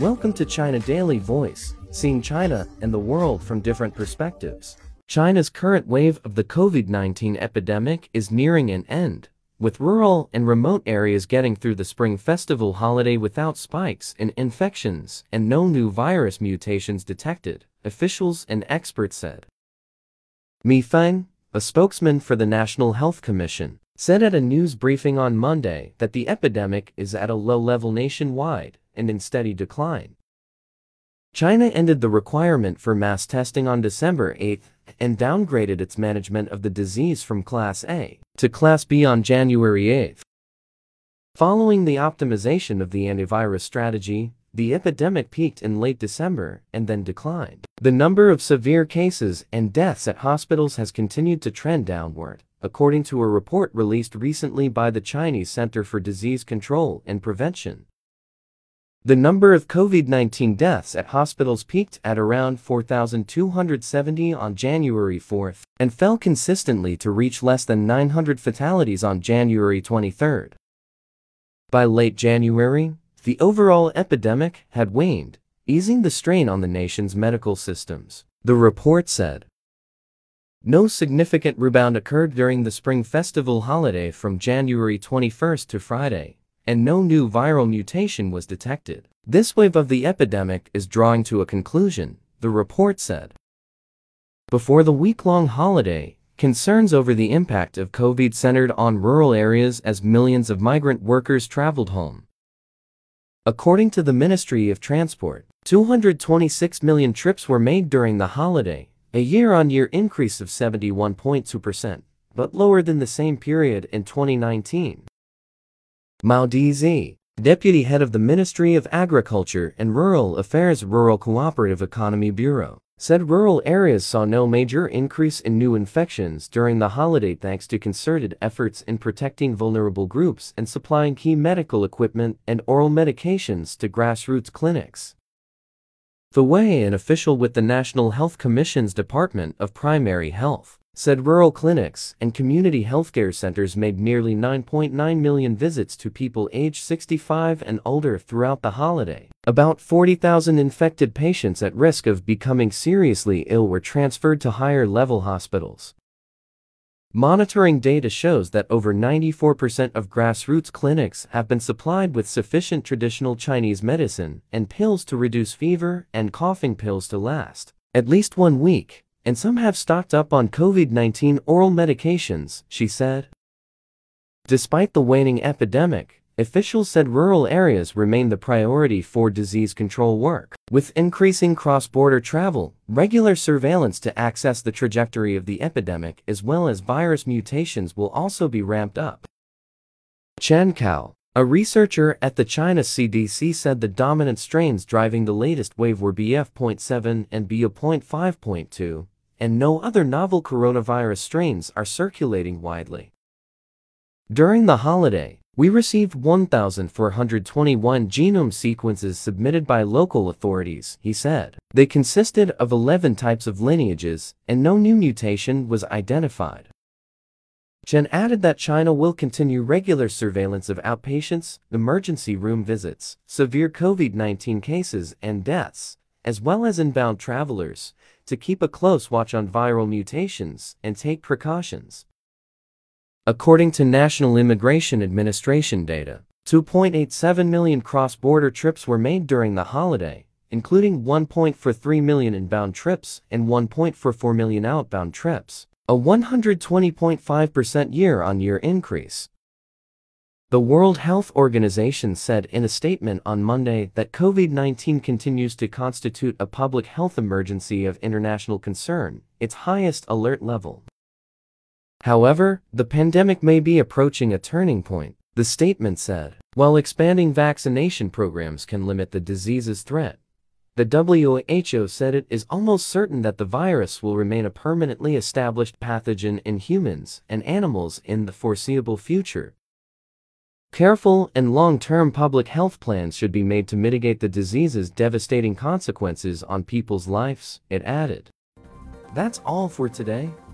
Welcome to China Daily Voice, seeing China and the world from different perspectives. China's current wave of the COVID-19 epidemic is nearing an end, with rural and remote areas getting through the Spring Festival holiday without spikes in infections and no new virus mutations detected, officials and experts said. Mi Feng, a spokesman for the National Health Commission, said at a news briefing on Monday that the epidemic is at a low level nationwide and in steady decline. China ended the requirement for mass testing on December 8 and downgraded its management of the disease from Class A to Class B on January 8. Following the optimization of the antivirus strategy, the epidemic peaked in late December and then declined. The number of severe cases and deaths at hospitals has continued to trend downward according to a report released recently by the Chinese Center for Disease Control and Prevention. The number of COVID-19 deaths at hospitals peaked at around 4,270 on January 4 and fell consistently to reach less than 900 fatalities on January 23. By late January, the overall epidemic had waned, easing the strain on the nation's medical systems, the report said. No significant rebound occurred during the Spring Festival holiday from January 21 to Friday, and no new viral mutation was detected. This wave of the epidemic is drawing to a conclusion, the report said. Before the week-long holiday, concerns over the impact of COVID centered on rural areas as millions of migrant workers traveled home. According to the Ministry of Transport, 226 million trips were made during the holiday, a year-on-year increase of 71.2%, but lower than the same period in 2019. Mao Dezhi, deputy head of the Ministry of Agriculture and Rural Affairs Rural Cooperative Economy Bureau, said rural areas saw no major increase in new infections during the holiday thanks to concerted efforts in protecting vulnerable groups and supplying key medical equipment and oral medications to grassroots clinics. The way an official with the National Health Commission's Department of Primary Health, said rural clinics and community healthcare centers made nearly 9.9 million visits to people aged 65 and older throughout the holiday. About 40,000 infected patients at risk of becoming seriously ill were transferred to higher level hospitals. Monitoring data shows that over 94% of grassroots clinics have been supplied with sufficient traditional Chinese medicine and pills to reduce fever and coughing pills to last at least one week, and some have stocked up on COVID-19 oral medications, she said. Despite the waning epidemic, Officials said rural areas remain the priority for disease control work. With increasing cross-border travel, regular surveillance to access the trajectory of the epidemic as well as virus mutations will also be ramped up. Chen Cao, a researcher at the China CDC said the dominant strains driving the latest wave were BF.7 and BA.5.2, and no other novel coronavirus strains are circulating widely. During the holiday, we received 1,421 genome sequences submitted by local authorities, he said. They consisted of 11 types of lineages, and no new mutation was identified. Chen added that China will continue regular surveillance of outpatients, emergency room visits, severe COVID-19 cases and deaths, as well as inbound travelers, to keep a close watch on viral mutations and take precautions. According to National Immigration Administration data, 2.87 million cross-border trips were made during the holiday, including 1.43 million inbound trips and 1.44 million outbound trips, a 120.5% year-on-year increase. The World Health Organization said in a statement on Monday that COVID-19 continues to constitute a public health emergency of international concern, its highest alert level. However, the pandemic may be approaching a turning point, the statement said. While expanding vaccination programs can limit the disease's threat, the WHO said it is almost certain that the virus will remain a permanently established pathogen in humans and animals in the foreseeable future. Careful and long-term public health plans should be made to mitigate the disease's devastating consequences on people's lives, it added. That's all for today.